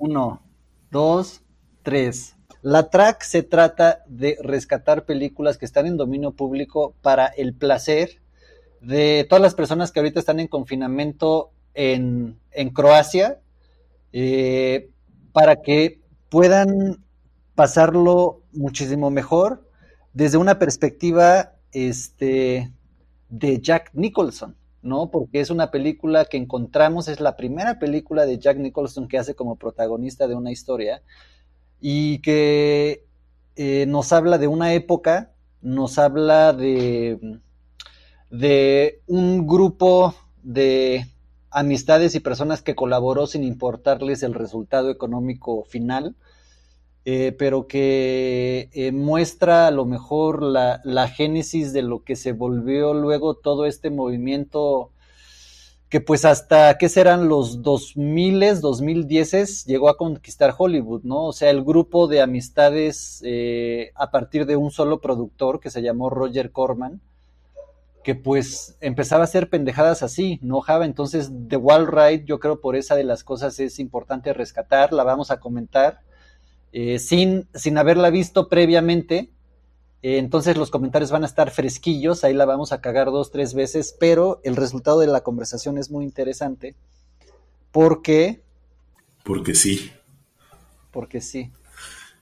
Uno, dos, tres. La track se trata de rescatar películas que están en dominio público para el placer de todas las personas que ahorita están en confinamiento en, Croacia, eh, para que puedan pasarlo muchísimo mejor desde una perspectiva este, de Jack Nicholson, ¿no? Porque es una película que encontramos, es la primera película de Jack Nicholson que hace como protagonista de una historia y que eh, nos habla de una época, nos habla de, de un grupo de amistades y personas que colaboró sin importarles el resultado económico final, eh, pero que eh, muestra a lo mejor la, la, génesis de lo que se volvió luego todo este movimiento que pues hasta, ¿qué serán los 2000, 2010 llegó a conquistar Hollywood, ¿no? O sea, el grupo de amistades eh, a partir de un solo productor que se llamó Roger Corman, que pues empezaba a hacer pendejadas así, ¿no, Java? Entonces, The Wall Ride, yo creo por esa de las cosas es importante rescatar, la vamos a comentar eh, sin, sin haberla visto previamente. Eh, entonces los comentarios van a estar fresquillos, ahí la vamos a cagar dos, tres veces, pero el resultado de la conversación es muy interesante porque... Porque sí. Porque sí.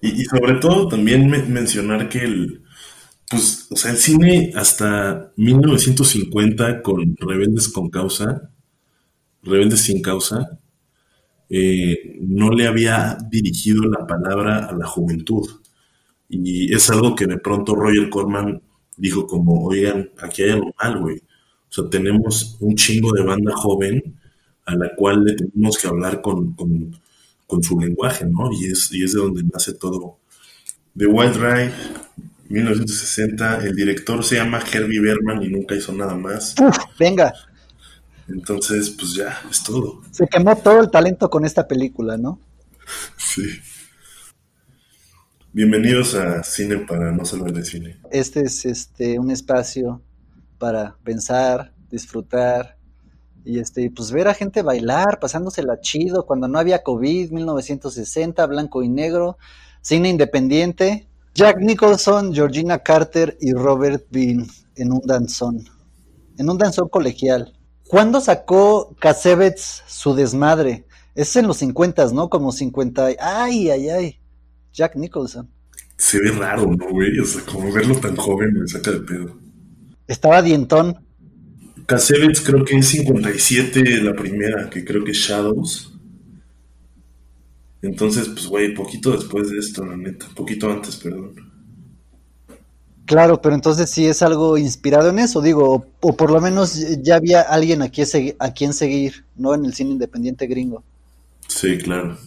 Y, sobre todo también mencionar que el, pues, o sea, el cine hasta 1950 con Rebeldes con causa, Rebeldes sin causa, eh, no le había dirigido la palabra a la juventud. Y es algo que de pronto Roger Corman dijo como, oigan, aquí hay algo mal, güey. O sea, tenemos un chingo de banda joven a la cual le tenemos que hablar con, su lenguaje, ¿no? Y es, y es de donde nace todo. The Wild Ride, 1960, el director se llama Herbie Berman y nunca hizo nada más. venga. Entonces, pues ya, es todo. Se quemó todo el talento con esta película, ¿no? Sí. Bienvenidos a Cine para no solo de cine. Este es este un espacio para pensar, disfrutar y este pues ver a gente bailar, pasándosela chido cuando no había COVID, 1960, blanco y negro, cine independiente, Jack Nicholson, Georgina Carter y Robert Bean en un danzón, en un danzón colegial. ¿Cuándo sacó Casevets su desmadre? Es en los 50, ¿no? Como 50. Ay, ay, ay. Jack Nicholson. Se ve raro, ¿no, güey? O sea, como verlo tan joven me saca de pedo. Estaba dientón. Casevets creo que es 57 la primera, que creo que es Shadows. Entonces, pues, güey, poquito después de esto, la neta. Poquito antes, perdón. Claro, pero entonces sí es algo inspirado en eso, digo, o, por lo menos ya había alguien a quien, a quien seguir, ¿no? En el cine independiente gringo. Sí, claro.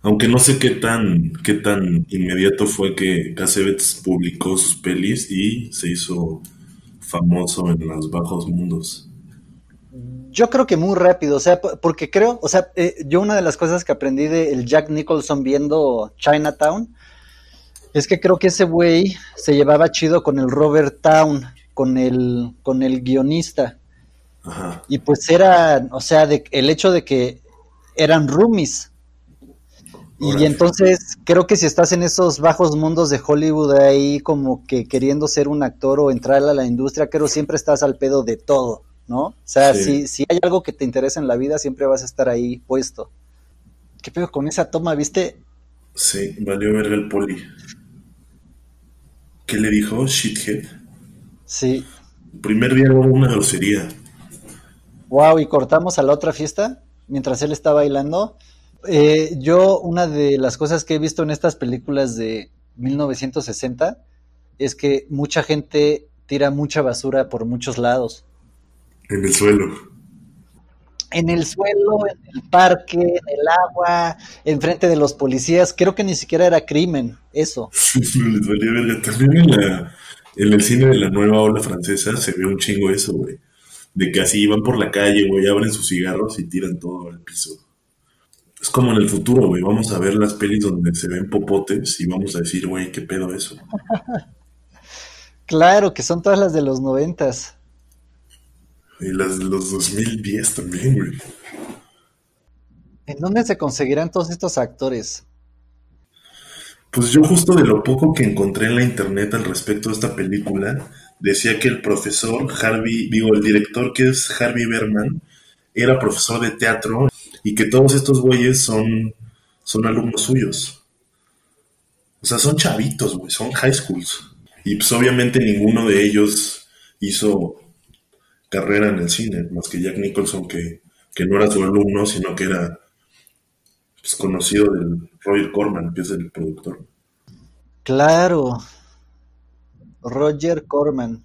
Aunque no sé qué tan, qué tan inmediato fue que Cassavetes publicó sus pelis y se hizo famoso en los bajos mundos. Yo creo que muy rápido, o sea, porque creo, o sea, eh, yo una de las cosas que aprendí de el Jack Nicholson viendo Chinatown es que creo que ese güey se llevaba chido con el Robert Town, con el, con el guionista. Y pues era, o sea, de, el hecho de que eran roomies. Y entonces creo que si estás en esos bajos mundos de Hollywood ahí como que queriendo ser un actor o entrar a la industria, creo siempre estás al pedo de todo, ¿no? O sea, si, si hay algo que te interesa en la vida, siempre vas a estar ahí puesto. ¿Qué pedo con esa toma, viste? Sí, valió ver el poli. ¿Qué le dijo? Shithead. Sí. primer día hubo una grosería. Wow, y cortamos a la otra fiesta mientras él está bailando. Eh, yo, una de las cosas que he visto en estas películas de 1960 es que mucha gente tira mucha basura por muchos lados. En el suelo en el suelo, en el parque, en el agua, enfrente de los policías. Creo que ni siquiera era crimen, eso. También en, la, en el cine de la nueva ola francesa se ve un chingo eso, güey. De que así van por la calle, güey, abren sus cigarros y tiran todo al piso. Es como en el futuro, güey. Vamos a ver las pelis donde se ven popotes y vamos a decir, güey, qué pedo eso. claro, que son todas las de los noventas. Y las de los 2010 también, güey. ¿En dónde se conseguirán todos estos actores? Pues yo justo de lo poco que encontré en la internet al respecto de esta película, decía que el profesor Harvey, digo, el director que es Harvey Berman, era profesor de teatro y que todos estos güeyes son, son alumnos suyos. O sea, son chavitos, güey, son high schools. Y pues obviamente ninguno de ellos hizo carrera en el cine, más que Jack Nicholson, que, que no era su alumno, sino que era pues, conocido del Roger Corman, que es el productor. Claro, Roger Corman,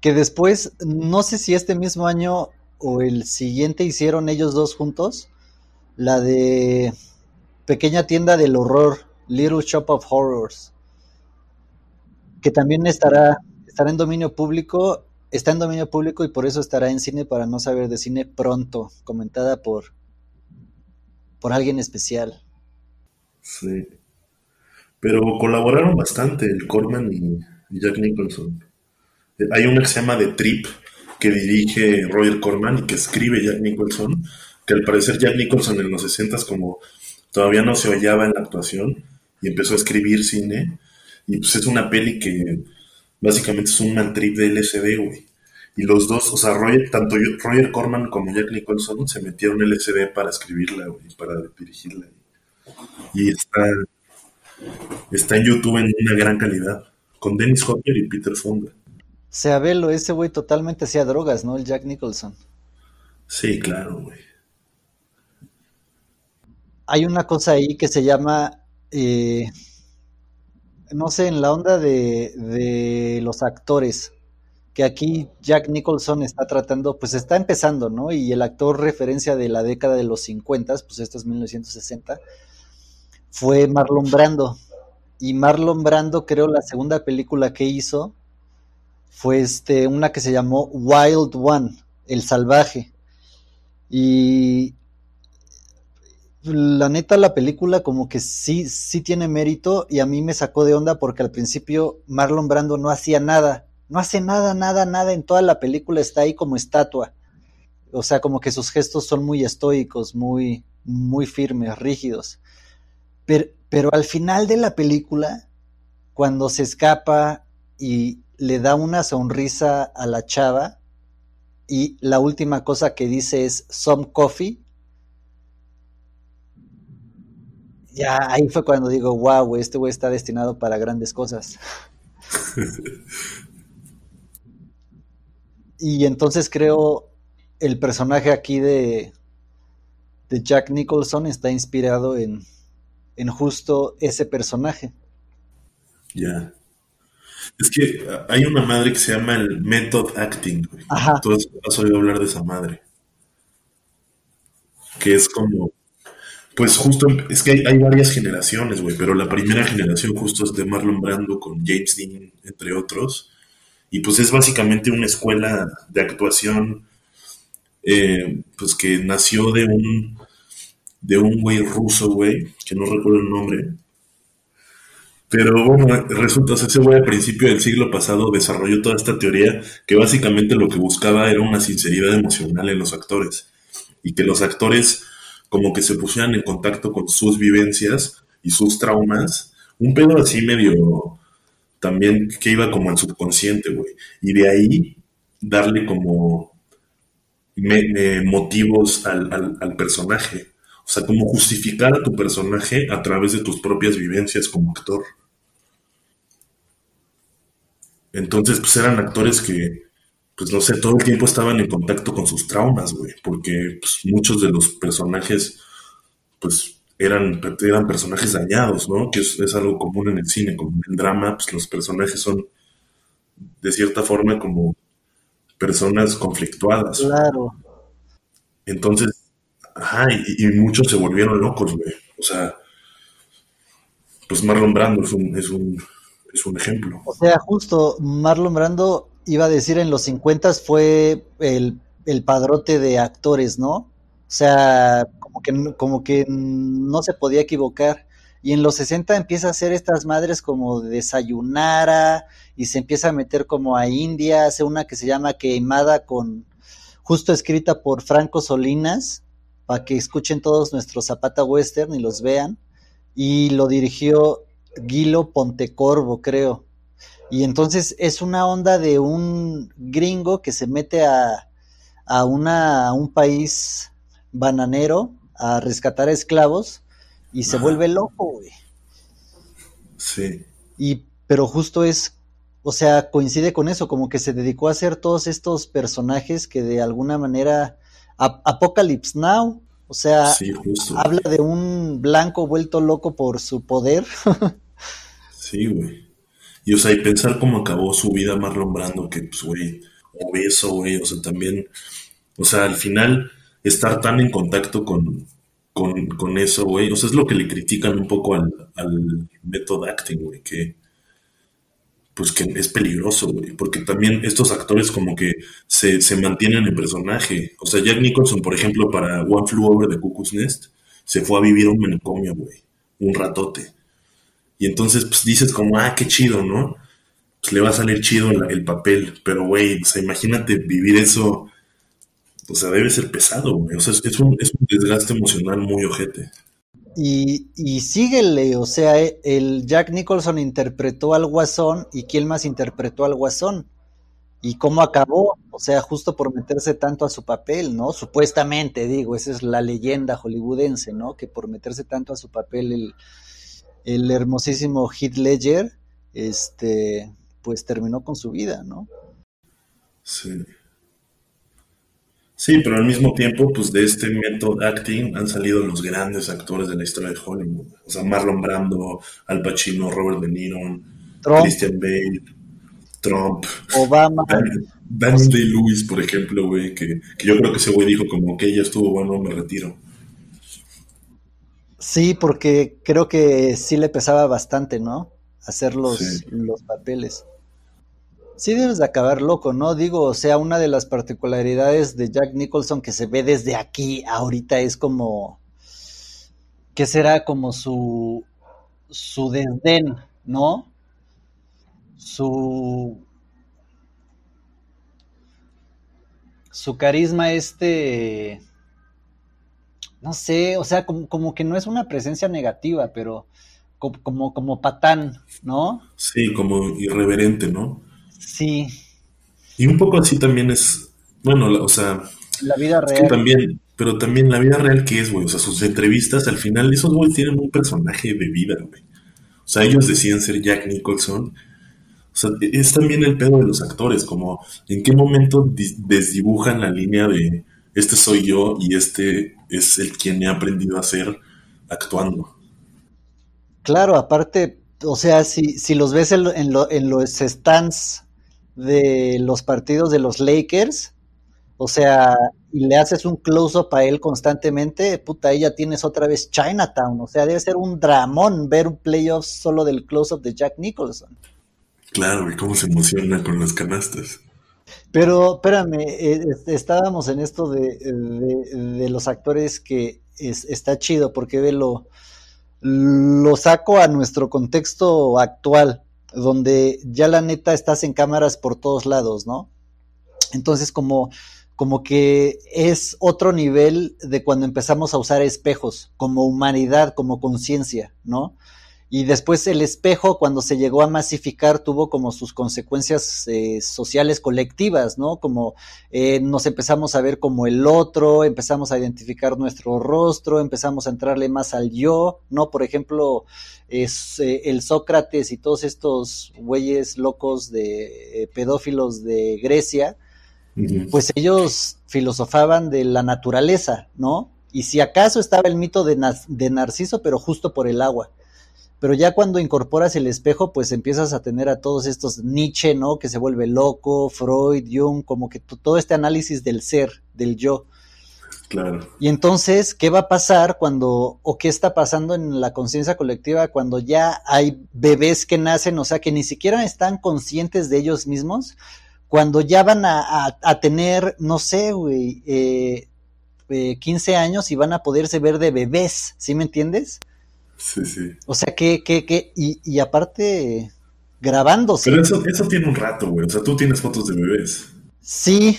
que después, no sé si este mismo año o el siguiente hicieron ellos dos juntos, la de Pequeña Tienda del Horror, Little Shop of Horrors, que también estará, estará en dominio público, está en dominio público y por eso estará en cine para no saber de cine pronto, comentada por, por alguien especial. Sí. Pero colaboraron bastante el Corman y Jack Nicholson. Hay una que se llama The Trip, que dirige Roger Corman y que escribe Jack Nicholson, que al parecer Jack Nicholson en los 60 como todavía no se hallaba en la actuación y empezó a escribir cine. Y pues es una peli que básicamente es un man trip de LSD, güey. Y los dos, o sea, Roger, tanto Roger Corman como Jack Nicholson se metieron LSD para escribirla, güey, para dirigirla. Y está, está en YouTube en una gran calidad, con Dennis Hopper y Peter Fonda. Sea velo, ese güey totalmente hacía drogas, ¿no? El Jack Nicholson. Sí, claro, güey. Hay una cosa ahí que se llama, eh, no sé, en la onda de, de los actores, que aquí Jack Nicholson está tratando, pues está empezando, ¿no? Y el actor referencia de la década de los 50, pues esto es 1960, fue Marlon Brando. Y Marlon Brando, creo, la segunda película que hizo fue este, una que se llamó Wild One, El Salvaje. Y la neta la película como que sí, sí tiene mérito y a mí me sacó de onda porque al principio Marlon Brando no hacía nada, no hace nada, nada, nada en toda la película, está ahí como estatua. O sea, como que sus gestos son muy estoicos, muy, muy firmes, rígidos. Pero, pero al final de la película, cuando se escapa y le da una sonrisa a la chava y la última cosa que dice es some coffee. Ya ahí fue cuando digo, wow, este güey está destinado para grandes cosas. y entonces creo el personaje aquí de, de Jack Nicholson está inspirado en, en justo ese personaje. Ya. Es que hay una madre que se llama el method acting, güey. Ajá. Tú has oído hablar de esa madre. Que es como. Pues justo, es que hay, varias generaciones, güey, pero la primera generación justo es de Marlon Brando con James Dean, entre otros. Y pues es básicamente una escuela de actuación, eh, pues que nació de un, de un güey ruso, güey, que no recuerdo el nombre, pero bueno, resulta, que ese güey al principio del siglo pasado desarrolló toda esta teoría que básicamente lo que buscaba era una sinceridad emocional en los actores y que los actores como que se pusieran en contacto con sus vivencias y sus traumas, un pedo así medio también que iba como al subconsciente, güey, y de ahí darle como motivos al, al personaje. O sea, como justificar a tu personaje a través de tus propias vivencias como actor. Entonces, pues eran actores que, pues no sé, todo el tiempo estaban en contacto con sus traumas, güey, porque pues, muchos de los personajes, pues eran, eran personajes dañados, ¿no? Que es, algo común en el cine, como en el drama, pues los personajes son, de cierta forma, como personas conflictuadas. Claro. Entonces, ajá, y, muchos se volvieron locos, güey. O sea, pues Marlon Brando es un, es un es un ejemplo. O sea, justo Marlon Brando iba a decir en los 50 fue el, padrote de actores, ¿no? O sea, como que, como que no se podía equivocar. Y en los 60 empieza a hacer estas madres como desayunara y se empieza a meter como a India, hace una que se llama Queimada con, justo escrita por Franco Solinas, para que escuchen todos nuestros Zapata Western y los vean. Y lo dirigió Guilo Pontecorvo, creo. Y entonces es una onda de un gringo que se mete a, a, una, a un país bananero a rescatar esclavos y se vuelve loco, güey. Sí. Y, pero justo es, o sea, coincide con eso, como que se dedicó a hacer todos estos personajes que de alguna manera, Apocalypse Now, o sea, habla de un blanco vuelto loco por su poder. sí, güey. Y, o sea, y pensar cómo acabó su vida Marlon Brando, que, pues, güey, obeso, güey, o sea, también, o sea, al final, estar tan en contacto con, con, eso, güey, o sea, es lo que le critican un poco al, al método acting, güey, que, pues que es peligroso, güey, porque también estos actores como que se, se, mantienen en personaje. O sea, Jack Nicholson, por ejemplo, para One Flew Over the Cuckoo's Nest, se fue a vivir un manicomio, güey, un ratote. Y entonces, pues dices como, ah, qué chido, ¿no? Pues le va a salir chido el, papel, pero, güey, o sea, imagínate vivir eso, o sea, debe ser pesado, güey. O sea, es, un, es un desgaste emocional muy ojete. Y, y síguele, o sea, el Jack Nicholson interpretó al Guasón y quién más interpretó al Guasón. ¿Y cómo acabó? O sea, justo por meterse tanto a su papel, ¿no? Supuestamente, digo, esa es la leyenda hollywoodense, ¿no? Que por meterse tanto a su papel el, el hermosísimo Heath Ledger, este, pues terminó con su vida, ¿no? Sí. Sí, pero al mismo tiempo, pues de este método acting han salido los grandes actores de la historia de Hollywood. O sea, Marlon Brando, Al Pacino, Robert De Niro, Christian Bale, Trump, Obama. Daniel Day-Lewis, por ejemplo, güey, que, yo creo que ese güey dijo como que ya estuvo bueno, me retiro. Sí, porque creo que sí le pesaba bastante, ¿no? Hacer los, los papeles sí debes de acabar loco, ¿no? Digo, o sea, una de las particularidades de Jack Nicholson que se ve desde aquí ahorita es como, ¿qué será? Como su, su desdén, ¿no? Su, su carisma este, no sé, o sea, como, como que no es una presencia negativa, pero como, como, como patán, ¿no? Sí, como irreverente, ¿no? Sí. Y un poco así también es, bueno, o sea... La vida real. también, pero también la vida real que es, güey. O sea, sus entrevistas, al final, esos güeyes tienen un personaje de vida, güey. O sea, ellos decían ser Jack Nicholson. O sea, es también el pedo de los actores, como en qué momento desdibujan la línea de este soy yo y este es el quien he aprendido a ser actuando. Claro, aparte, o sea, si, si los ves en, en, en los stands de los partidos de los Lakers, o sea, y le haces un close-up a él constantemente, puta, ahí ya tienes otra vez Chinatown, o sea, debe ser un dramón ver un playoff solo del close-up de Jack Nicholson. Claro, y cómo se emociona con las canastas. Pero, espérame, eh, estábamos en esto de, de, los actores que está chido, porque ve lo, lo saco a nuestro contexto actual donde ya la neta estás en cámaras por todos lados, ¿no? Entonces como, como que es otro nivel de cuando empezamos a usar espejos como humanidad, como conciencia, ¿no? Y después el espejo, cuando se llegó a masificar, tuvo como sus consecuencias eh, sociales colectivas, ¿no? Como eh, nos empezamos a ver como el otro, empezamos a identificar nuestro rostro, empezamos a entrarle más al yo, ¿no? Por ejemplo, es, eh, el Sócrates y todos estos güeyes locos de pedófilos de Grecia, pues ellos filosofaban de la naturaleza, ¿no? Y si acaso estaba el mito de, de Narciso, pero justo por el agua pero ya cuando incorporas el espejo, pues empiezas a tener a todos estos Nietzsche, ¿no? Que se vuelve loco, Freud, Jung, como que todo este análisis del ser, del yo. Claro. Y entonces, ¿qué va a pasar cuando, o qué está pasando en la conciencia colectiva cuando ya hay bebés que nacen, o sea, que ni siquiera están conscientes de ellos mismos, cuando ya van a, tener, no sé, güey, eh, 15 eh, años y van a poderse ver de bebés, ¿sí me entiendes? Sí, sí. O sea, que, que, que, y, y aparte, grabándose. Pero eso, eso tiene un rato, güey. O sea, tú tienes fotos de bebés. Sí,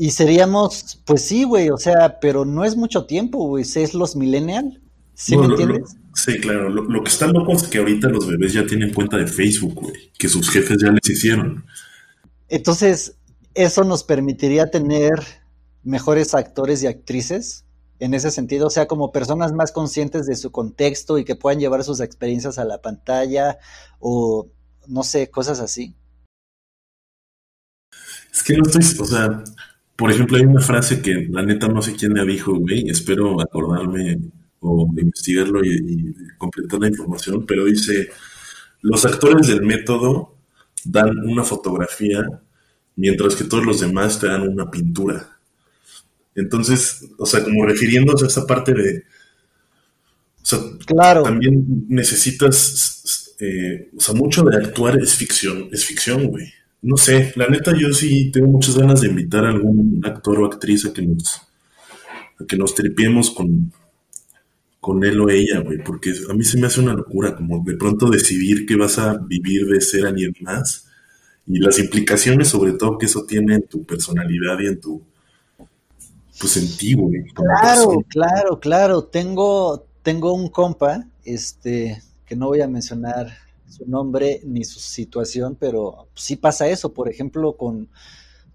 y seríamos, pues sí, güey, o sea, pero no es mucho tiempo, güey, es los millennial, ¿sí me entiendes? sí, claro, lo, que está loco es que ahorita los bebés ya tienen cuenta de Facebook, güey, que sus jefes ya les hicieron. Entonces, eso nos permitiría tener mejores actores y actrices en ese sentido, o sea, como personas más conscientes de su contexto y que puedan llevar sus experiencias a la pantalla o no sé, cosas así. Es que no estoy, o sea, por ejemplo, hay una frase que la neta no sé quién me dijo, güey, espero acordarme o investigarlo y, completar la información, pero dice, los actores del método dan una fotografía mientras que todos los demás te dan una pintura. Entonces, o sea, como refiriéndose a esa parte de... O sea, claro. también necesitas, eh, o sea, mucho de actuar es ficción, es ficción, güey. No sé, la neta yo sí tengo muchas ganas de invitar a algún actor o actriz a que nos, a que nos tripiemos con, con él o ella, güey, porque a mí se me hace una locura como de pronto decidir que vas a vivir de ser alguien más y las implicaciones sobre todo que eso tiene en tu personalidad y en tu pues en ti, güey. Claro, claro, claro. Tengo, tengo un compa, este, que no voy a mencionar su nombre ni su situación, pero sí pasa eso, por ejemplo, con,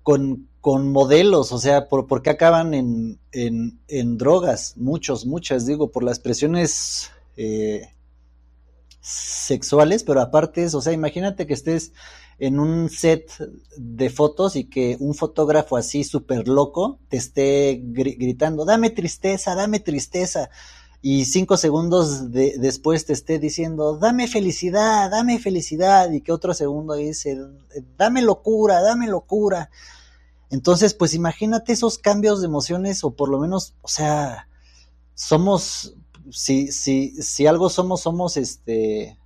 con, con modelos, o sea, por, qué acaban en, en, en, drogas, muchos, muchas, digo, por las presiones eh, sexuales, pero aparte es, o sea, imagínate que estés en un set de fotos y que un fotógrafo así súper loco te esté gritando, dame tristeza, dame tristeza y cinco segundos después te esté diciendo, dame felicidad, dame felicidad, y que otro segundo dice, dame locura, dame locura. Entonces, pues imagínate esos cambios de emociones, o por lo menos, o sea, somos, si, si, si algo somos, somos este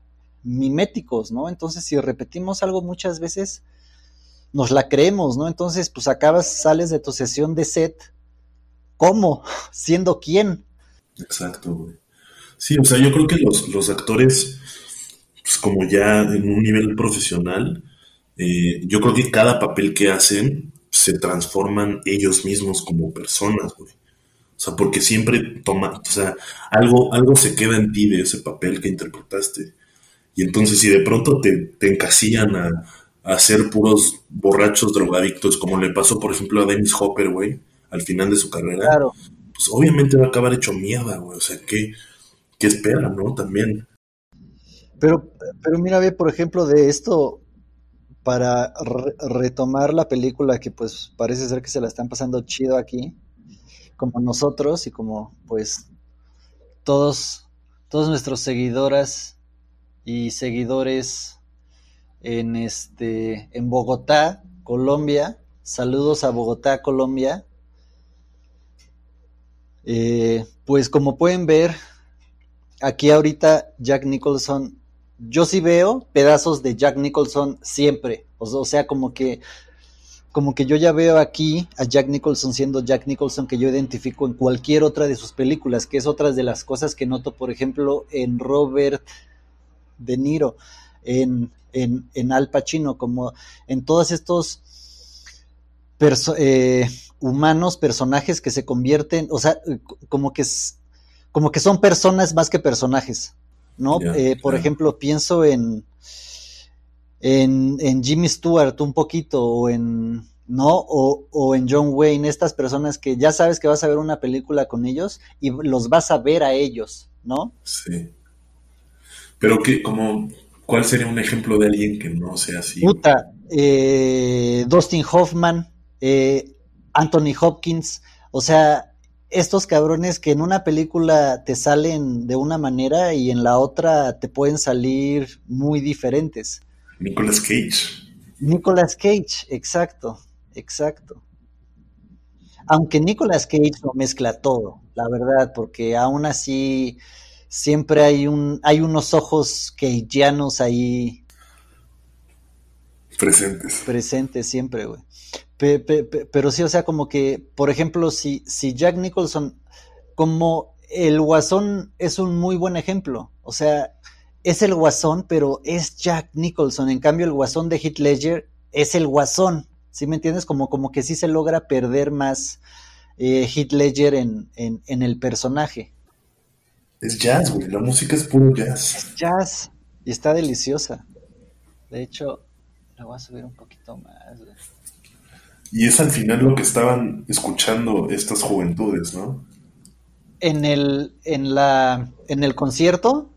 miméticos, ¿no? Entonces, si repetimos algo muchas veces, nos la creemos, ¿no? Entonces, pues acabas, sales de tu sesión de set, ¿cómo? ¿Siendo quién? Exacto, güey. Sí, o sea, yo creo que los, actores, pues como ya en un nivel profesional, eh, yo creo que cada papel que hacen se transforman ellos mismos como personas, güey. O sea, porque siempre toma, o sea, algo, algo se queda en ti de ese papel que interpretaste. Y entonces si de pronto te, encasillan a, a, ser puros borrachos drogadictos, como le pasó, por ejemplo, a Dennis Hopper, güey, al final de su carrera, claro pues obviamente va a acabar hecho mierda, güey. O sea, ¿qué, qué espera, no? También. Pero, pero mira, ve, por ejemplo, de esto, para retomar la película, que pues parece ser que se la están pasando chido aquí, como nosotros y como pues todos, todos nuestros seguidoras y seguidores en este en Bogotá, Colombia. Saludos a Bogotá, Colombia. Eh, pues como pueden ver, aquí ahorita Jack Nicholson, yo sí veo pedazos de Jack Nicholson siempre, o, sea, como que como que yo ya veo aquí a Jack Nicholson siendo Jack Nicholson que yo identifico en cualquier otra de sus películas, que es otra de las cosas que noto, por ejemplo, en Robert De Niro, en, en, Al Pacino, como en todos estos eh, humanos, personajes que se convierten, o sea, como que, como que son personas más que personajes, ¿no? Eh, por ejemplo, pienso en, en, en, Jimmy Stewart un poquito, o en, ¿no? O, o, en John Wayne, estas personas que ya sabes que vas a ver una película con ellos y los vas a ver a ellos, ¿no? Sí. Pero que, como, ¿cuál sería un ejemplo de alguien que no sea así? Puta, eh, Dustin Hoffman, eh, Anthony Hopkins, o sea, estos cabrones que en una película te salen de una manera y en la otra te pueden salir muy diferentes. Nicolas Cage. Nicolas Cage, exacto, exacto. Aunque Nicolas Cage no mezcla todo, la verdad, porque aún así siempre hay un hay unos ojos cageanos ahí presentes. Presentes siempre, güey pero sí, o sea, como que, por ejemplo, si, si Jack Nicholson, como el guasón es un muy buen ejemplo, o sea, es el guasón, pero es Jack Nicholson, en cambio el guasón de Heath Ledger es el guasón, ¿Sí me entiendes? Como, como que sí se logra perder más eh, Heath Ledger en, en, el personaje. Es jazz, güey. La música es puro jazz. Es jazz. Y está deliciosa. De hecho, la voy a subir un poquito más. Y es al final lo que estaban escuchando estas juventudes, ¿no? En el, en la, en el concierto.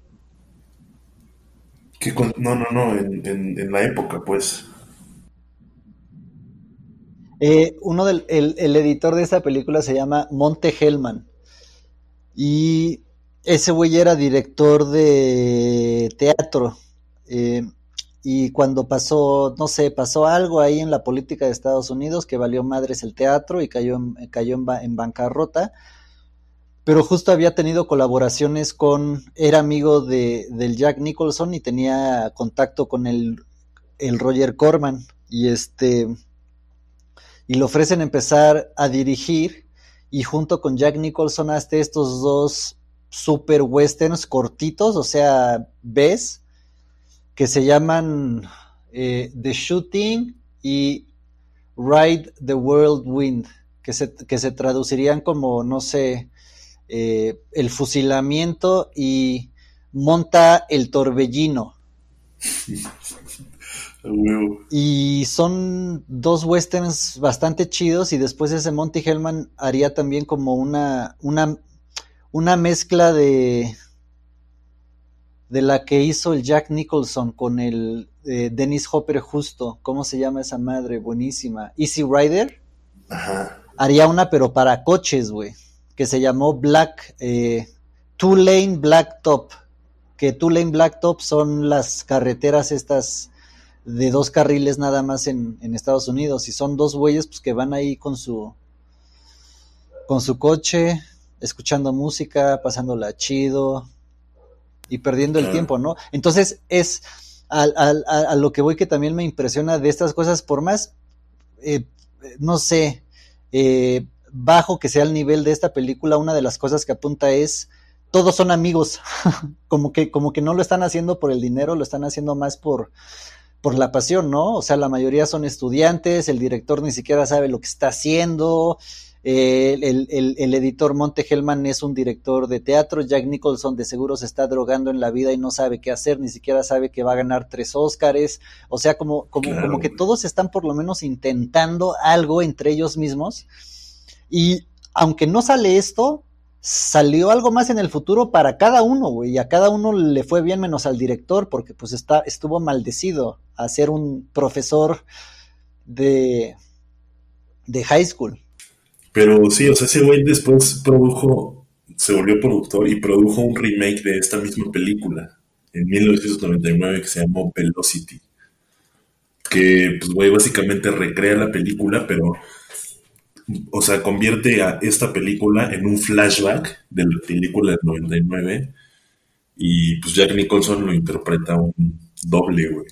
no, no, no, en, la época, pues. Eh, uno del el, editor de esta película se llama Monte Hellman. Y ese güey era director de teatro. Eh, y cuando pasó, no sé, pasó algo ahí en la política de Estados Unidos que valió madres el teatro y cayó en, cayó en, bancarrota, pero justo había tenido colaboraciones con, era amigo de, del Jack Nicholson y tenía contacto con el, el Roger Corman y este, y le ofrecen empezar a dirigir y junto con Jack Nicholson hace estos dos super westerns cortitos, o sea, ves, que se llaman eh, The Shooting y Ride the World Wind, que se, que se traducirían como, no sé, eh, el fusilamiento y monta el torbellino. y son dos westerns bastante chidos y después ese Monty Hellman haría también como una, una, una mezcla de, de la que hizo el Jack Nicholson con el eh, Dennis Hopper justo. ¿Cómo se llama esa madre? Buenísima. Easy Rider. Ajá. Haría una, pero para coches, güey. Que se llamó Black. Eh, Two Lane Black Top. Que Two Lane Black Top son las carreteras estas de dos carriles nada más en, en Estados Unidos. Y son dos güeyes pues, que van ahí con su. con su coche, escuchando música, pasándola chido y perdiendo el tiempo, ¿no? Entonces es a, lo que voy que también me impresiona de estas cosas, por más, eh, no sé, eh, bajo que sea el nivel de esta película, una de las cosas que apunta es todos son amigos, como que, como que no lo están haciendo por el dinero, lo están haciendo más por, por la pasión, ¿no? O sea, la mayoría son estudiantes, el director ni siquiera sabe lo que está haciendo, el, editor Monte Hellman es un director de teatro. Jack Nicholson de seguro se está drogando en la vida y no sabe qué hacer, ni siquiera sabe que va a ganar tres Óscares. O sea, como, como, como que todos están por lo menos intentando algo entre ellos mismos. Y aunque no sale esto, salió algo más en el futuro para cada uno, güey. Y a cada uno le fue bien menos al director, porque pues está, estuvo maldecido a ser un profesor de, de high school. Pero sí, o sea, ese güey después produjo, se volvió productor y produjo un remake de esta misma película en 1999 que se llamó Velocity. Que, pues, güey, básicamente recrea la película, pero, o sea, convierte a esta película en un flashback de la película del 99. Y, pues, Jack Nicholson lo interpreta un doble, güey.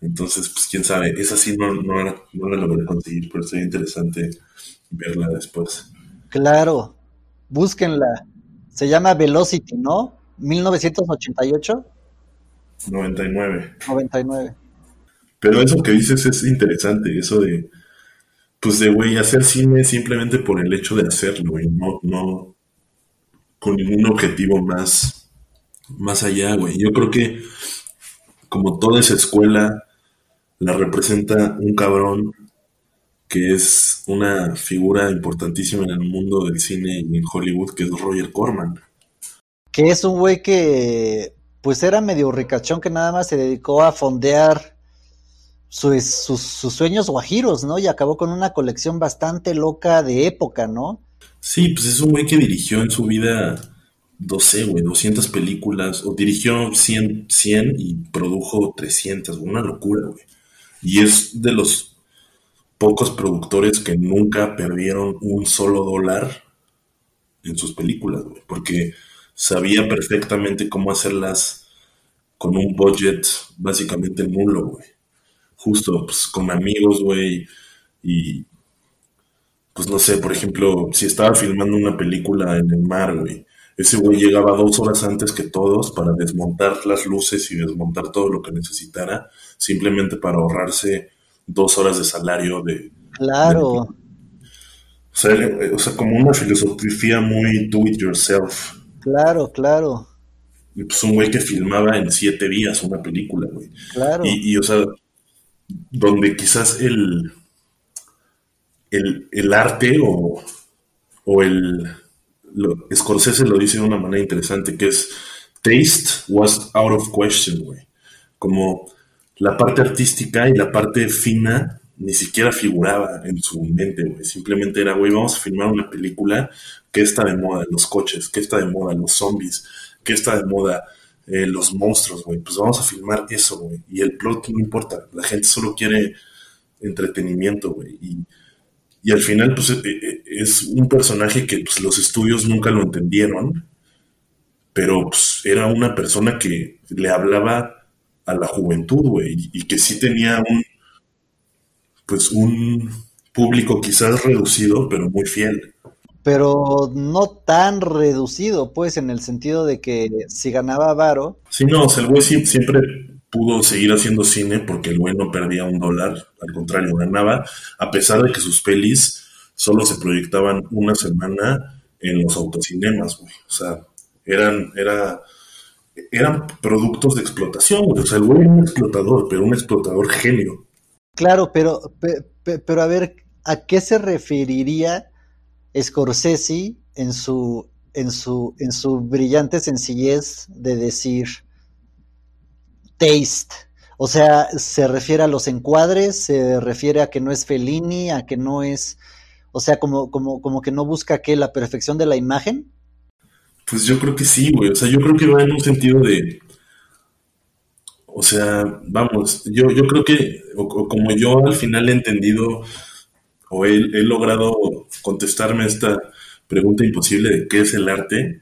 Entonces, pues, quién sabe. Esa sí no, no, no la logré conseguir, pero sería interesante verla después. Claro, búsquenla. Se llama Velocity, ¿no? 1988. 99. 99. Pero eso que dices es interesante, eso de, pues de, güey, hacer cine simplemente por el hecho de hacerlo, güey, no, no, con ningún objetivo más, más allá, güey. Yo creo que como toda esa escuela la representa un cabrón que es una figura importantísima en el mundo del cine y en Hollywood, que es Roger Corman. Que es un güey que, pues era medio ricachón que nada más se dedicó a fondear sus, sus, sueños guajiros, ¿no? Y acabó con una colección bastante loca de época, ¿no? Sí, pues es un güey que dirigió en su vida, no sé, güey, 200 películas, o dirigió 100, 100 y produjo 300, una locura, güey. Y es de los pocos productores que nunca perdieron un solo dólar en sus películas, güey, porque sabía perfectamente cómo hacerlas con un budget básicamente nulo, güey. Justo, pues, con amigos, güey, y pues no sé, por ejemplo, si estaba filmando una película en el mar, güey, ese güey llegaba dos horas antes que todos para desmontar las luces y desmontar todo lo que necesitara, simplemente para ahorrarse dos horas de salario de... Claro. o, sea, o sea, como una filosofía muy do it yourself. Claro, claro. Y pues un güey que filmaba en siete días una película, güey. Claro. Y, y, o sea, donde quizás el, el, el arte o, o el... Lo, Scorsese lo dice de una manera interesante, que es taste was out of question, güey. Como la parte artística y la parte fina ni siquiera figuraba en su mente, güey. Simplemente era, güey, vamos a filmar una película que está de moda, los coches, que está de moda, los zombies, que está de moda, eh, los monstruos, güey. Pues vamos a filmar eso, güey. Y el plot no importa, la gente solo quiere entretenimiento, güey. Y, y, al final, pues es un personaje que pues, los estudios nunca lo entendieron, pero pues, era una persona que le hablaba a la juventud, güey, y que sí tenía un, pues un público quizás reducido, pero muy fiel. Pero no tan reducido, pues, en el sentido de que si ganaba Varo. Sí, no, o sea, el güey siempre pudo seguir haciendo cine porque el güey no perdía un dólar, al contrario, ganaba, a pesar de que sus pelis solo se proyectaban una semana en los autocinemas, güey. O sea, eran, era, eran productos de explotación. O sea, el güey era un explotador, pero un explotador genio. Claro, pero, pero a ver, ¿a qué se referiría Scorsese en su, en su, en su brillante sencillez de decir taste? O sea, ¿se refiere a los encuadres? ¿Se refiere a que no es Fellini? ¿A que no es... O sea, como, como, como que no busca que la perfección de la imagen? Pues yo creo que sí, güey. O sea, yo creo que va en un sentido de o sea, vamos, yo, yo creo que, o, como yo al final he entendido o he, he, logrado contestarme esta pregunta imposible de qué es el arte,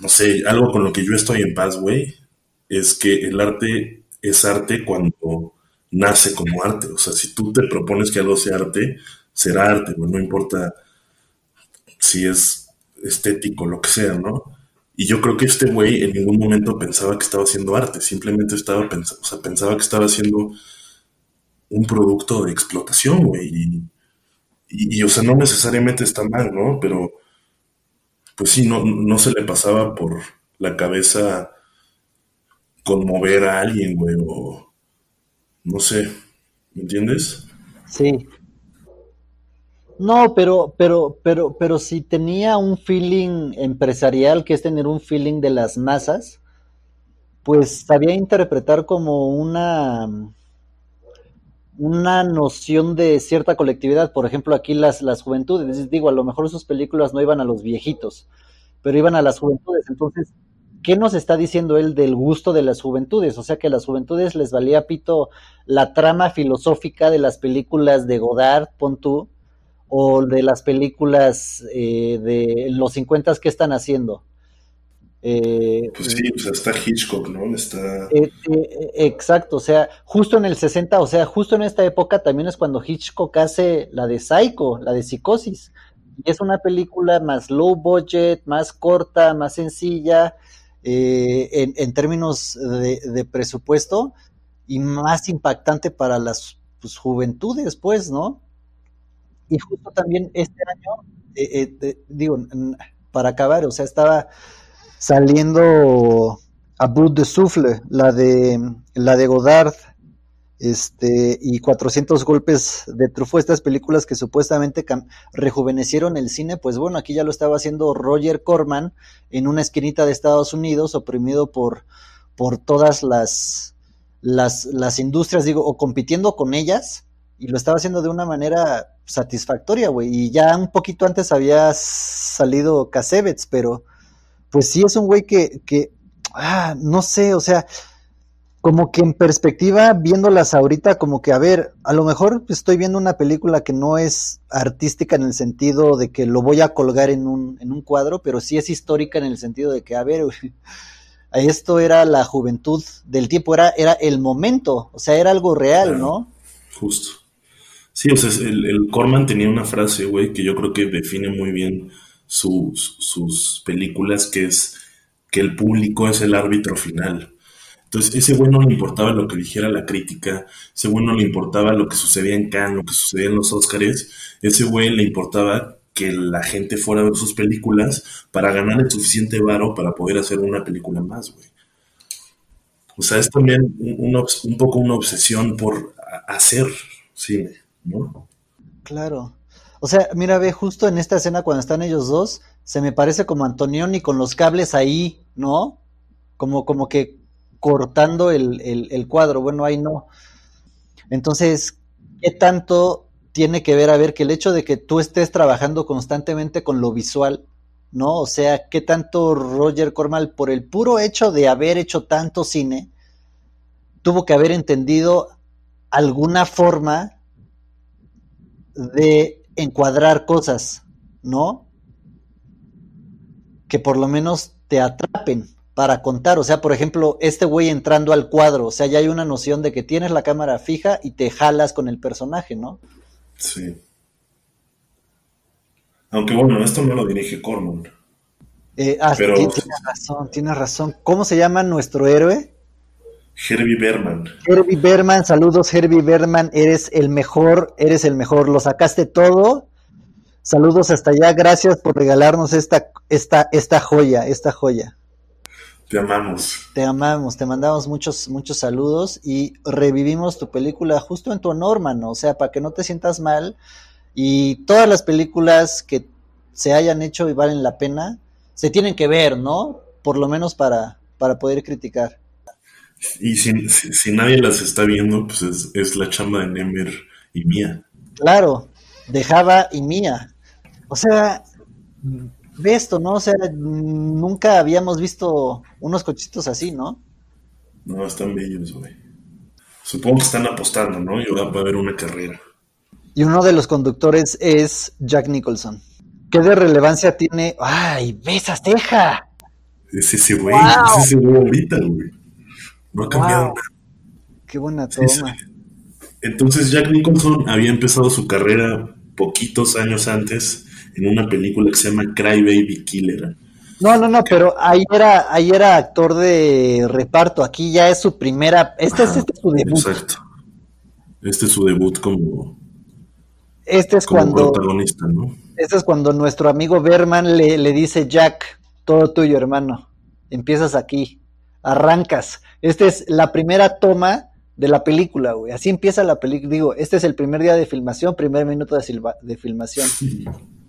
no sé, algo con lo que yo estoy en paz, güey, es que el arte es arte cuando nace como arte. O sea, si tú te propones que algo sea arte, será arte, güey, no importa si es estético, lo que sea, ¿no? Y yo creo que este güey en ningún momento pensaba que estaba haciendo arte, simplemente estaba pensando, o sea, pensaba que estaba haciendo un producto de explotación, güey. Y, y, o sea, no necesariamente está mal, ¿no? Pero, pues sí, no, no se le pasaba por la cabeza conmover a alguien, güey, o no sé, ¿me entiendes? Sí, no, pero, pero, pero, pero si tenía un feeling empresarial, que es tener un feeling de las masas, pues sabía interpretar como una, una noción de cierta colectividad. Por ejemplo, aquí las, las juventudes, digo, a lo mejor sus películas no iban a los viejitos, pero iban a las juventudes. Entonces, ¿qué nos está diciendo él del gusto de las juventudes? O sea, que a las juventudes les valía pito la trama filosófica de las películas de Godard, pon tú, o de las películas eh, de los 50 que están haciendo. Eh, pues sí, está Hitchcock, ¿no? Está... Eh, eh, exacto, o sea, justo en el 60, o sea, justo en esta época también es cuando Hitchcock hace la de Psycho, la de Psicosis. Y es una película más low budget, más corta, más sencilla, en, en, términos de, de, presupuesto y más impactante para las pues, juventudes, pues, ¿no? Y justo también este año, eh, eh, digo, para acabar, o sea, estaba saliendo a Brut de Souffle, la de, la de Godard, este, y 400 golpes de Truffaut, estas películas que supuestamente rejuvenecieron el cine, pues bueno, aquí ya lo estaba haciendo Roger Corman en una esquinita de Estados Unidos, oprimido por, por todas las, las, las industrias, digo, o compitiendo con ellas, y lo estaba haciendo de una manera satisfactoria, güey. Y ya un poquito antes había salido Casebets, pero pues sí es un güey que, que, ah, no sé, o sea, como que en perspectiva, viéndolas ahorita, como que, a ver, a lo mejor estoy viendo una película que no es artística en el sentido de que lo voy a colgar en un, en un cuadro, pero sí es histórica en el sentido de que, a ver, esto era la juventud del tiempo, era, era el momento, o sea, era algo real, ¿no? Justo. Sí, o sea, el, el Corman tenía una frase, güey, que yo creo que define muy bien sus, sus películas, que es que el público es el árbitro final. Entonces, ese güey no le importaba lo que dijera la crítica, ese güey no le importaba lo que sucedía en Cannes, lo que sucedía en los Oscars, ese güey le importaba que la gente fuera a ver sus películas para ganar el suficiente varo para poder hacer una película más, güey. O sea, es también un, un poco una obsesión por hacer cine, Claro. O sea, mira, ve, justo en esta escena cuando están ellos dos, se me parece como Antonioni con los cables ahí, ¿no? Como, como que cortando el, el, cuadro. Bueno, ahí no. Entonces, ¿qué tanto tiene que ver a ver que el hecho de que tú estés trabajando constantemente con lo visual, ¿no? O sea, ¿qué tanto Roger Cormal, por el puro hecho de haber hecho tanto cine, tuvo que haber entendido alguna forma de encuadrar cosas, ¿no? Que por lo menos te atrapen para contar. O sea, por ejemplo, este güey entrando al cuadro, o sea, ya hay una noción de que tienes la cámara fija y te jalas con el personaje, ¿no? Sí. Aunque bueno, esto no lo dirige Corman. Eh, ah, Pero... tienes razón, tienes razón. ¿Cómo se llama nuestro héroe? Herbie Berman. Herbie Berman, saludos Herbie Berman, eres el mejor, eres el mejor, lo sacaste todo. Saludos hasta allá, gracias por regalarnos esta, esta, esta joya, esta joya. Te amamos. Te amamos, te mandamos muchos, muchos saludos y revivimos tu película justo en tu honor, mano. O sea, para que no te sientas mal. Y todas las películas que se hayan hecho y valen la pena, se tienen que ver, ¿no? Por lo menos para, para poder criticar. Y si, si, nadie las está viendo, pues es, es, la chamba de Nemer y Mía. Claro, de Java y Mía. O sea, ve esto, ¿no? O sea, nunca habíamos visto unos cochitos así, ¿no? No, están bellos, güey. Supongo que están apostando, ¿no? Y va a haber una carrera. Y uno de los conductores es Jack Nicholson. ¿Qué de relevancia tiene? ¡Ay, ves teja! Es ese güey, es ese güey ahorita, güey. No ha cambiado nada. Qué buena toma. Entonces Jack Nicholson había empezado su carrera poquitos años antes en una película que se llama Cry Baby Killer. No, no, no, pero ahí era, ahí era actor de reparto. Aquí ya es su primera. Este, es, este su debut. Exacto. Este es su debut como. Este es cuando. Protagonista, ¿no? Este es cuando nuestro amigo Berman le, le dice: Jack, todo tuyo, hermano. Empiezas aquí. Arrancas. Esta es la primera toma de la película, güey. Así empieza la película. Digo, este es el primer día de filmación, primer minuto de, de filmación.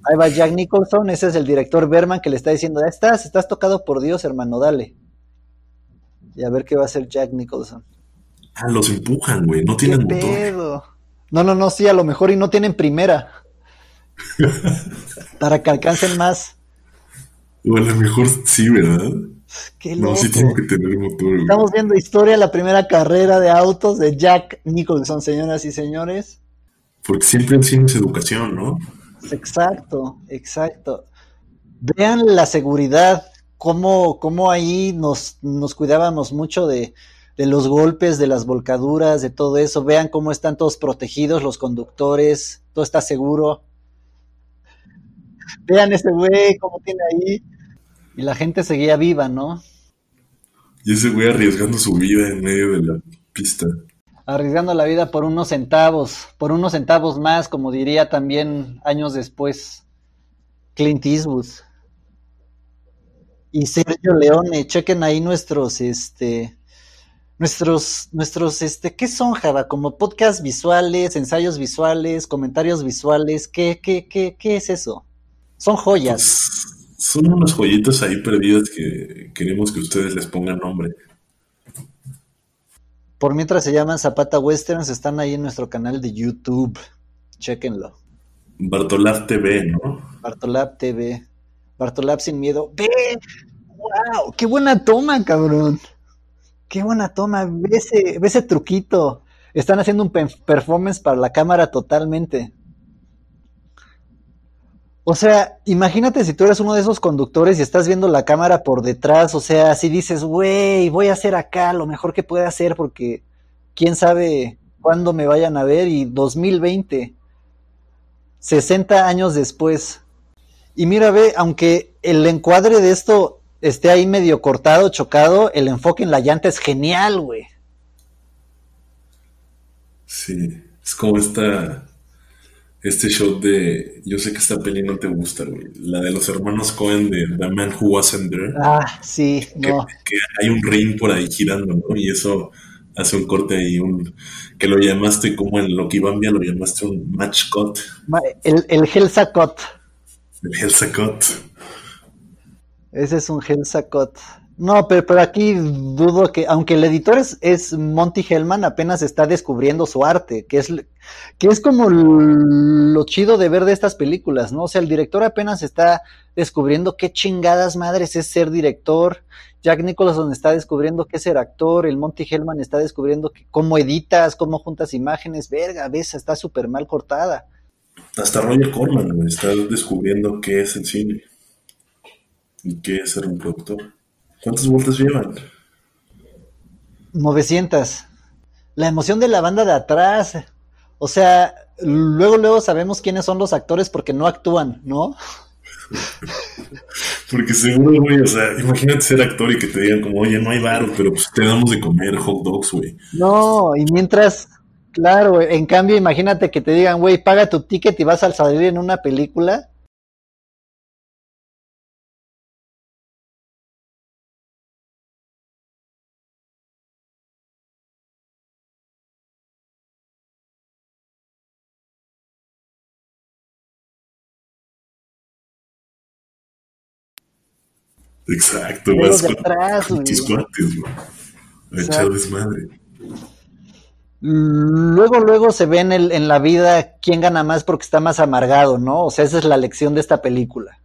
Ahí va Jack Nicholson, ese es el director Berman que le está diciendo, ya estás, estás tocado por Dios, hermano, dale. Y a ver qué va a hacer Jack Nicholson. Ah, los empujan, güey, no tienen motor. No, no, no, sí, a lo mejor y no tienen primera. para que alcancen más. O a lo mejor sí, ¿verdad? Qué loco. No, sí tienen que tener motor. Estamos viendo historia, la primera carrera de autos de Jack Nicholson, señoras y señores. Porque siempre en educación, ¿no? Exacto, exacto. Vean la seguridad, cómo, cómo ahí nos, nos cuidábamos mucho de, de los golpes, de las volcaduras, de todo eso. Vean cómo están todos protegidos, los conductores, todo está seguro. Vean ese güey, cómo tiene ahí. Y la gente seguía viva, ¿no? Y ese güey arriesgando su vida en medio de la pista arriesgando la vida por unos centavos, por unos centavos más, como diría también años después Clint Eastwood. Y Sergio Leone, chequen ahí nuestros, este, nuestros, nuestros, este, ¿qué son, Java? Como podcast visuales, ensayos visuales, comentarios visuales, ¿qué, qué, qué, qué es eso? Son joyas. Son unas joyitas ahí perdidas que queremos que ustedes les pongan nombre. Por mientras se llaman Zapata Westerns, están ahí en nuestro canal de YouTube. Chequenlo. Bartolab TV, ¿no? Bartolab TV. Bartolab sin miedo. ¡Ve! ¡Wow! ¡Qué buena toma, cabrón! ¡Qué buena toma! Ve ese, ve ese truquito. Están haciendo un performance para la cámara totalmente. O sea, imagínate si tú eres uno de esos conductores y estás viendo la cámara por detrás, o sea, si dices, güey, voy a hacer acá lo mejor que pueda hacer porque quién sabe cuándo me vayan a ver y 2020, 60 años después. Y mira, ve, aunque el encuadre de esto esté ahí medio cortado, chocado, el enfoque en la llanta es genial, güey. Sí, es como esta, este shot de, yo sé que esta peli no te gusta, güey, la de los hermanos Cohen de The Man Who Wasn't There. Ah, sí, que, no. que hay un ring por ahí girando, ¿no? Y eso hace un corte ahí, un, que lo llamaste como en Loki Bambia, lo llamaste un match cut, El, el Helsa Cut. el Helsa cut. Ese es un Helsa Cut. No, pero, pero aquí dudo que, aunque el editor es, Monty Hellman, apenas está descubriendo su arte, que es, que es como lo chido de ver de estas películas, ¿no? O sea, el director apenas está descubriendo qué chingadas madres es ser director. Jack Nicholson está descubriendo qué es ser actor. El Monty Hellman está descubriendo cómo editas, cómo juntas imágenes. Verga, ves, está súper mal cortada. Hasta Roger Corman, está descubriendo qué es el cine y qué es ser un productor. ¿Cuántas vueltas llevan? 900. La emoción de la banda de atrás. O sea, luego, luego sabemos quiénes son los actores porque no actúan, ¿no? Porque seguro, güey, o sea, imagínate ser actor y que te digan como, oye, no hay varo, pero pues te damos de comer hot dogs, güey. No, y mientras, claro, en cambio, imagínate que te digan, güey, paga tu ticket y vas a salir en una película. Exacto, vas de atrás, con tus cuates, güey. A echar desmadre. Luego, luego se ve en, el, en la vida quién gana más porque está más amargado, ¿no? O sea, esa es la lección de esta película.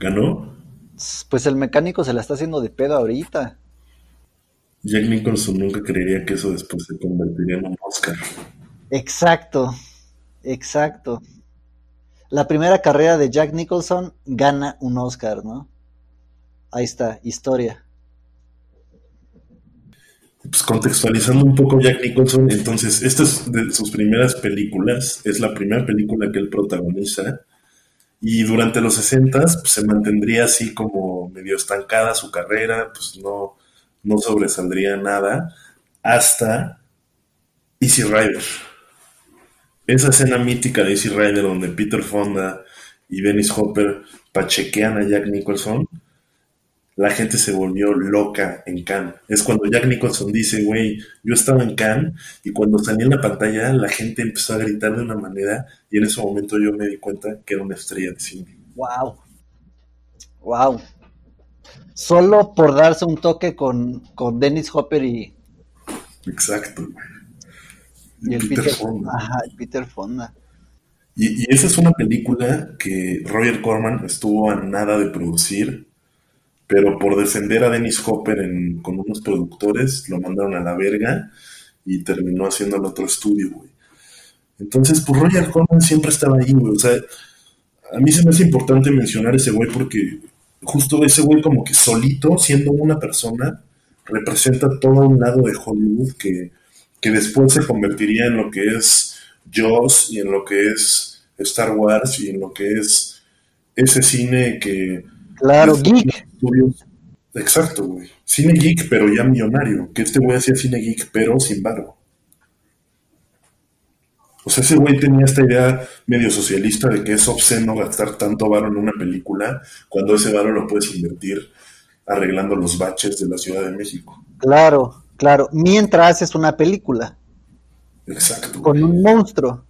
¿Ganó? Pues el mecánico se la está haciendo de pedo ahorita. Jack Nicholson nunca creería que eso después se convertiría en un Oscar. Exacto, exacto. La primera carrera de Jack Nicholson gana un Oscar, ¿no? Ahí está, historia. Pues contextualizando un poco Jack Nicholson, entonces, esta es de sus primeras películas, es la primera película que él protagoniza, y durante los 60 pues, se mantendría así como medio estancada su carrera, pues no, no sobresaldría nada, hasta Easy Rider. Esa escena mítica de Easy Rider donde Peter Fonda y Dennis Hopper pachequean a Jack Nicholson, la gente se volvió loca en Cannes. Es cuando Jack Nicholson dice, güey, yo estaba en Cannes y cuando salí en la pantalla la gente empezó a gritar de una manera y en ese momento yo me di cuenta que era una estrella de cine. Wow. Wow. Solo por darse un toque con, con Dennis Hopper y, Exacto. y el Peter Peter, Fonda. Ajá, el Peter Fonda. Y, y esa es una película que Roger Corman estuvo a nada de producir, pero por defender a Dennis Hopper en- con unos productores lo mandaron a la verga y terminó haciendo el otro estudio, güey. Entonces, pues Roger Corman siempre estaba ahí, güey. O sea, a mí se me hace importante mencionar ese güey porque justo ese güey como que solito, siendo una persona, representa todo un lado de Hollywood que, que después se convertiría en lo que es Jaws y en lo que es Star Wars y en lo que es ese cine que... Claro, desde geek. Estudios- Exacto, güey. Cine geek, pero ya millonario. Que este güey hacía cine geek, pero sin varo. O sea, ese güey tenía esta idea medio socialista de que es obsceno gastar tanto varo en una película cuando ese varo lo puedes invertir arreglando los baches de la Ciudad de México. Claro, claro. Mientras haces una película Exacto. con un monstruo.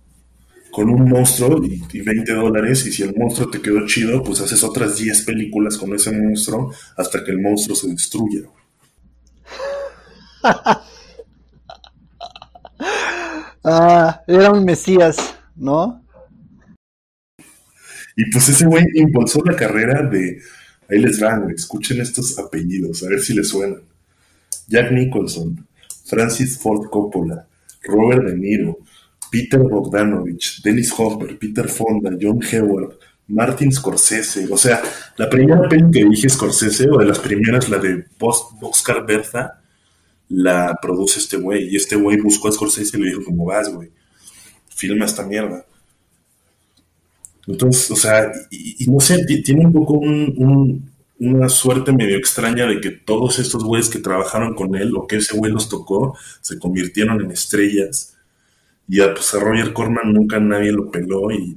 Con un monstruo y, y 20 dólares, y si el monstruo te quedó chido, pues haces otras 10 películas con ese monstruo hasta que el monstruo se destruya. Ah, era un mesías, ¿no? Y pues ese güey impulsó la carrera de. Ahí les van. Escuchen estos apellidos, a ver si les suenan. Jack Nicholson, Francis Ford Coppola, Robert De Niro, Peter Bogdanovich, Dennis Hopper, Peter Fonda, John Howard, Martin Scorsese. O sea, la primera peli que dije Scorsese, o de las primeras, la de Oscar Bertha, la produce este güey. Y este güey buscó a Scorsese y le dijo, ¿cómo vas, güey? Filma esta mierda. Entonces, o sea, y, no sé, ti- tiene un poco un, un- una suerte medio extraña de que todos estos güeyes que trabajaron con él o que ese güey los tocó se convirtieron en estrellas. Y a, pues, a Roger Corman nunca nadie lo peló y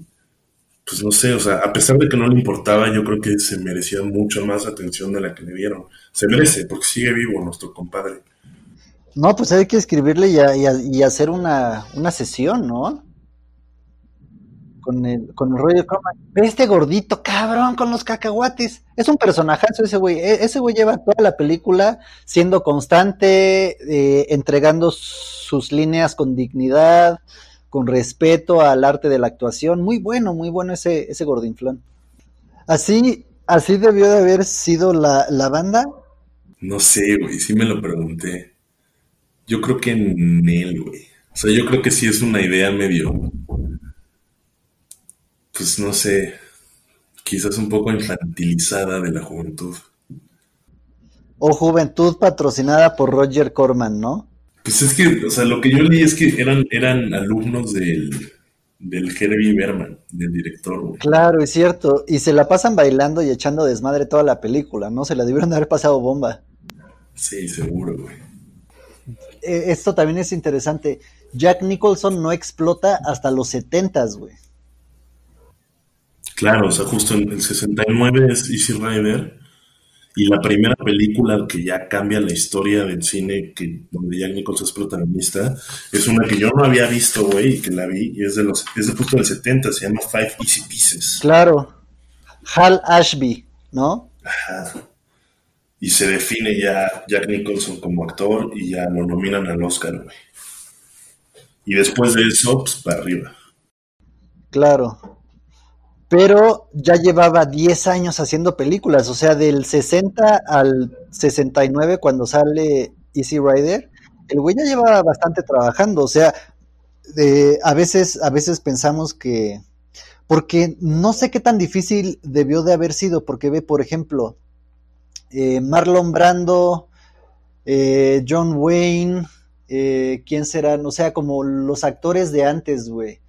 pues no sé, o sea, a pesar de que no le importaba, yo creo que se merecía mucho más atención de la que le dieron. Se merece, porque sigue vivo nuestro compadre. No, pues hay que escribirle y, hacer una, una sesión, ¿no? Con el, con el rollo de este gordito, cabrón, con los cacahuates. Es un personajazo ese güey. E, ese güey lleva toda la película siendo constante, eh, entregando sus líneas con dignidad, con respeto al arte de la actuación. Muy bueno, muy bueno ese, ese gordinflón. Así, así debió de haber sido la, la banda. No sé, güey, sí me lo pregunté. Yo creo que en él, güey. O sea, yo creo que sí es una idea medio pues no sé, quizás un poco infantilizada de la juventud. O juventud patrocinada por Roger Corman, ¿no? Pues es que, o sea, lo que yo leí es que eran, eran alumnos del, del Herbie Berman, del director. Claro, es cierto. Y se la pasan bailando y echando desmadre toda la película, ¿no? Se la debieron haber pasado bomba. Sí, seguro, güey. E, esto también es interesante. Jack Nicholson no explota hasta los setentas, güey. Claro, o sea, justo en el 69 es Easy Rider y la primera película que ya cambia la historia del cine, que donde Jack Nicholson es protagonista, es una que yo no había visto, güey, y que la vi, y es de los, es de justo del 70, se llama Five Easy Pieces. Claro, Hal Ashby, ¿no? Ajá. Y se define ya Jack Nicholson como actor y ya lo nominan al Oscar, güey. Y después de eso, pues para arriba. Claro pero ya llevaba 10 años haciendo películas, o sea, del 60 al 69 cuando sale Easy Rider, el güey ya llevaba bastante trabajando, o sea, a veces a veces pensamos que porque no sé qué tan difícil debió de haber sido, porque ve, por ejemplo, eh, Marlon Brando, eh, John Wayne, eh, ¿quién serán? O sea, como los actores de antes, güey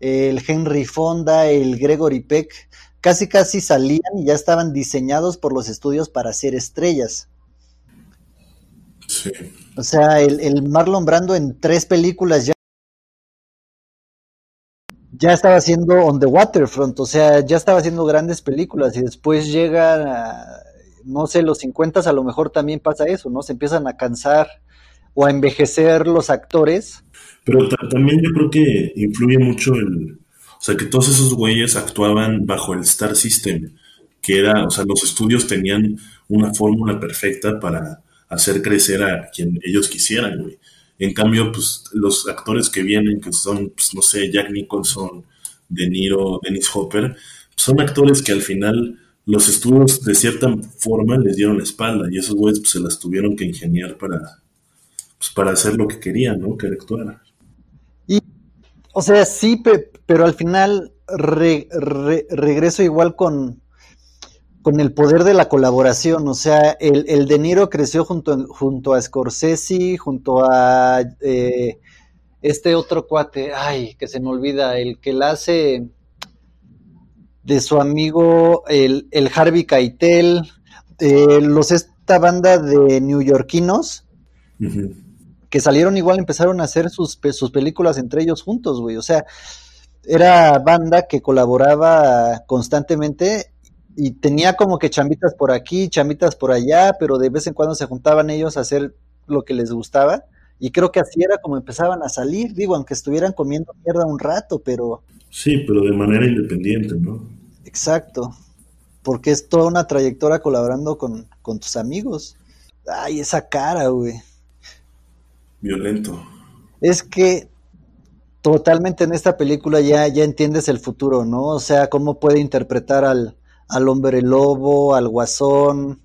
el Henry Fonda, el Gregory Peck, casi casi salían y ya estaban diseñados por los estudios para ser estrellas. Sí. O sea, el, Marlon Brando en tres películas ya, ya estaba haciendo On the Waterfront, o sea, ya estaba haciendo grandes películas y después llega, no sé, los 50 a lo mejor también pasa eso, ¿no? Se empiezan a cansar o a envejecer los actores pero también yo creo que influye mucho el, o sea, que todos esos güeyes actuaban bajo el Star System, que era, o sea, los estudios tenían una fórmula perfecta para hacer crecer a quien ellos quisieran, güey. En cambio, pues los actores que vienen, que son, pues, no sé, Jack Nicholson, De Niro, Dennis Hopper, son actores que al final los estudios de cierta forma les dieron la espalda y esos güeyes pues, se las tuvieron que ingeniar para, pues, para hacer lo que querían, ¿no? Que actuara. O sea, sí, pero al final regreso igual con, con el poder de la colaboración. O sea, el, el De Niro creció junto, junto a Scorsese, junto a eh, este otro cuate, ay, que se me olvida, el que la hace de su amigo, el, el Harvey Keitel, eh, los, esta banda de neoyorquinos que salieron igual, empezaron a hacer sus, sus películas entre ellos juntos, güey. O sea, era banda que colaboraba constantemente y tenía como que chambitas por aquí, chambitas por allá, pero de vez en cuando se juntaban ellos a hacer lo que les gustaba. Y creo que así era como empezaban a salir, digo, aunque estuvieran comiendo mierda un rato, pero... Sí, pero de manera independiente, ¿no? Exacto, porque es toda una trayectoria colaborando con, con tus amigos. Ay, esa cara, güey violento. Es que totalmente en esta película ya, ya entiendes el futuro, ¿no? O sea, cómo puede interpretar al, al hombre lobo, al guasón,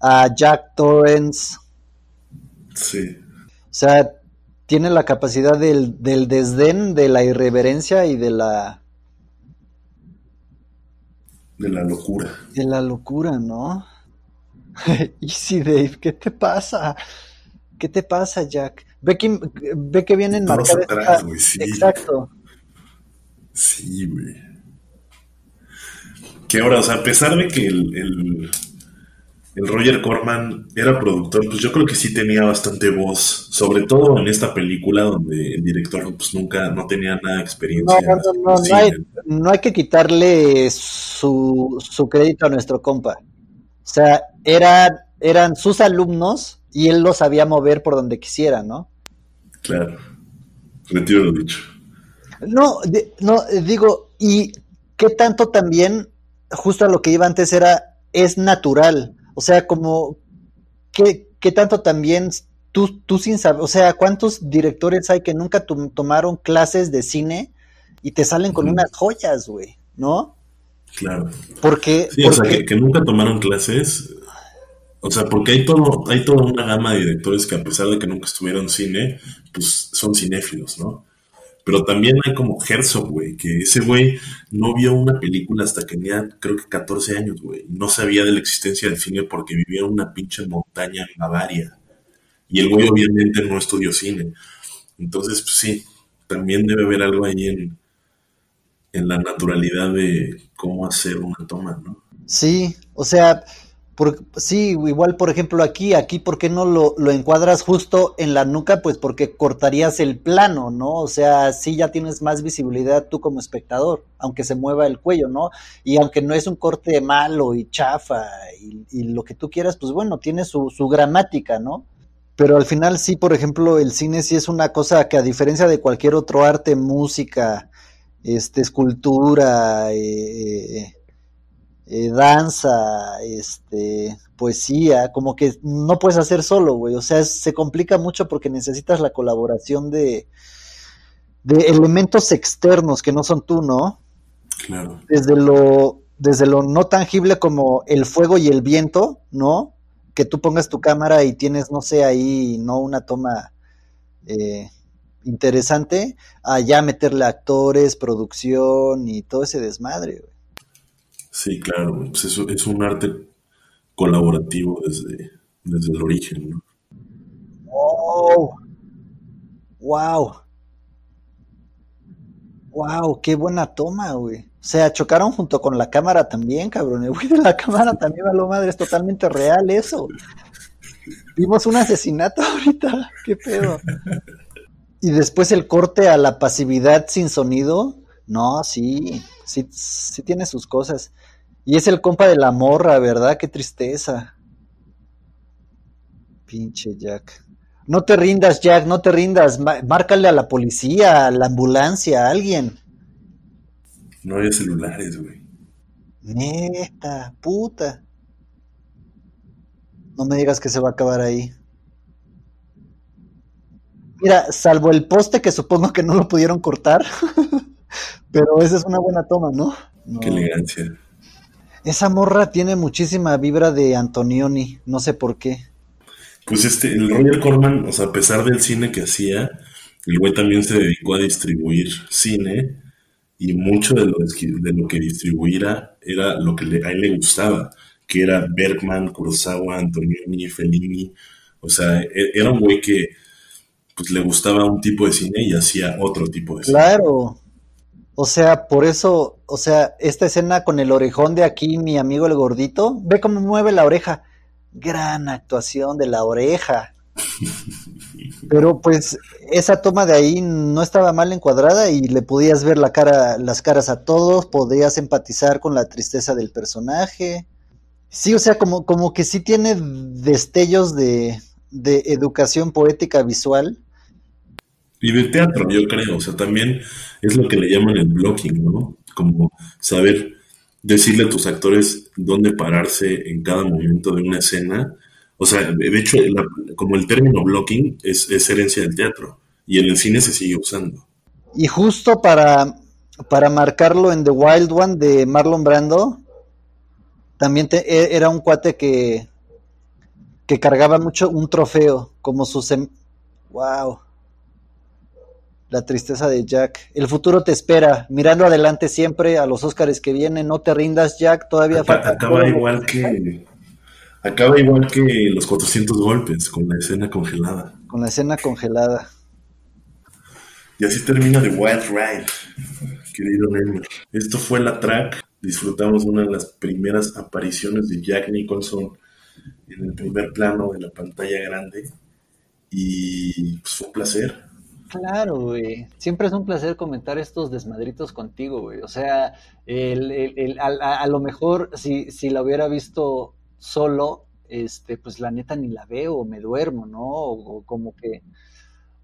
a Jack Torrance. Sí. O sea, tiene la capacidad del, del desdén, de la irreverencia y de la... De la locura. De la locura, ¿no? Easy Dave, ¿qué te pasa? ¿Qué te pasa, Jack? Ve que, ve que vienen atrás, güey, sí. Exacto. Sí, güey. Que ahora, o sea, a pesar de que el, el Roger Corman era productor, pues yo creo que sí tenía bastante voz, sobre todo en esta película donde el director pues nunca, no tenía nada de experiencia. No, no, no, hay, no hay, que quitarle su, su, crédito a nuestro compa. O sea, era, eran sus alumnos y él los sabía mover por donde quisiera, ¿no? Claro, retiro lo dicho. No, no, digo, y qué tanto también, justo a lo que iba antes, era, es natural o sea, como, ¿qué, qué tanto también tú, tú sin saber, o sea, cuántos directores hay que nunca tomaron clases de cine y te salen con unas joyas, güey, ¿no? Claro. Porque, sí, o sea, que, nunca tomaron clases. O sea, porque hay todo, hay toda una gama de directores que a pesar de que nunca estuvieron cine, pues son cinéfilos, ¿no? Pero también hay como Herzog, güey, que ese güey no vio una película hasta que tenía, creo que 14 años, güey. No sabía de la existencia del cine porque vivía en una pinche montaña en Bavaria. Y el güey obviamente no estudió cine. Entonces, pues sí, también debe haber algo ahí en, en la naturalidad de cómo hacer una toma, ¿no? Sí, o sea, por, sí, igual por ejemplo aquí, aquí, ¿por qué no lo, lo, encuadras justo en la nuca? Pues porque cortarías el plano, ¿no? O sea, sí ya tienes más visibilidad tú como espectador, aunque se mueva el cuello, ¿no? Y aunque no es un corte malo y chafa y, lo que tú quieras, pues bueno, tiene su, su, gramática, ¿no? Pero al final sí, por ejemplo, el cine sí es una cosa que a diferencia de cualquier otro arte, música, este, escultura, eh, eh danza, este, poesía, como que no puedes hacer solo, güey. O sea, se complica mucho porque necesitas la colaboración de, de elementos externos que no son tú, ¿no? Claro. Desde lo, desde lo no tangible como el fuego y el viento, ¿no? Que tú pongas tu cámara y tienes, no sé, ahí, ¿no? Una toma eh, interesante, allá meterle actores, producción y todo ese desmadre, güey. Sí, claro, pues es, un arte colaborativo desde, desde el origen, ¿no? ¡Oh! ¡Wow! ¡Wow! ¡Qué buena toma, güey! O sea, chocaron junto con la cámara también, cabrón. El güey de la cámara también, lo madre, es totalmente real eso. Vimos un asesinato ahorita, qué pedo. Y después el corte a la pasividad sin sonido. No, sí, sí, sí tiene sus cosas. Y es el compa de la morra, ¿verdad? Qué tristeza. Pinche Jack. No te rindas, Jack, no te rindas. Márcale a la policía, a la ambulancia, a alguien. No hay celulares, güey. Neta, puta. No me digas que se va a acabar ahí. Mira, salvo el poste que supongo que no lo pudieron cortar. Pero esa es una buena toma, ¿no? Qué elegancia. Esa morra tiene muchísima vibra de Antonioni, no sé por qué. Pues este, el Roger Corman, o sea, a pesar del cine que hacía, el güey también se dedicó a distribuir cine y mucho de lo, de lo que distribuía era lo que a él le gustaba, que era Bergman, Kurosawa, Antonioni, Fellini. O sea, e, era un güey que pues le gustaba un tipo de cine y hacía otro tipo de cine. Claro, o sea, por eso, o sea, esta escena con el orejón de aquí, mi amigo el gordito, ve cómo mueve la oreja. Gran actuación de la oreja. Pero pues esa toma de ahí no estaba mal encuadrada y le podías ver la cara, las caras a todos, podías empatizar con la tristeza del personaje. Sí, o sea, como, como que sí tiene destellos de, de educación poética visual y de teatro, yo creo. O sea, también es lo que le llaman el blocking, ¿no? Como saber decirle a tus actores dónde pararse en cada momento de una escena. O sea, de hecho, como el término blocking es, herencia del teatro y en el cine se sigue usando. Y justo para, para marcarlo en The Wild One de Marlon Brando, también e, era un cuate que, que cargaba mucho un trofeo, como su... ¡Wow! La tristeza de Jack. El futuro te espera. Mirando adelante siempre a los Óscares que vienen. No te rindas, Jack. Todavía falta. Acaba igual que. Acaba igual que los 400 golpes, con la escena congelada. Con la escena congelada. Y así termina The Wild Ride, querido Neymar. Esto fue la track. Disfrutamos una de las primeras apariciones de Jack Nicholson en el primer plano de la pantalla grande. Y pues fue un placer. Claro, güey. Siempre es un placer comentar estos desmadritos contigo, güey. O sea, el, el, a, lo mejor si, si la hubiera visto solo, este, pues la neta ni la veo, o me duermo, ¿no? O, como que.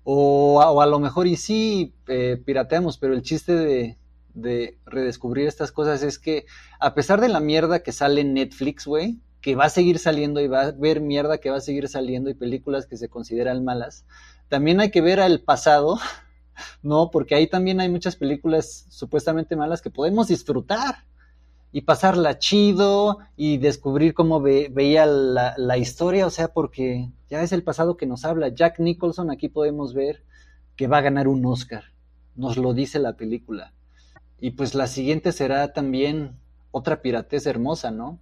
O, a lo mejor y sí eh, pirateamos, pero el chiste de, de redescubrir estas cosas es que, a pesar de la mierda que sale en Netflix, güey, que va a seguir saliendo y va a ver mierda que va a seguir saliendo y películas que se consideran malas, también hay que ver al pasado, ¿no? Porque ahí también hay muchas películas supuestamente malas que podemos disfrutar y pasarla chido y descubrir cómo veía la, la, historia, o sea, porque ya es el pasado que nos habla. Jack Nicholson, aquí podemos ver que va a ganar un Oscar, nos lo dice la película. Y pues la siguiente será también otra piratez hermosa, ¿no?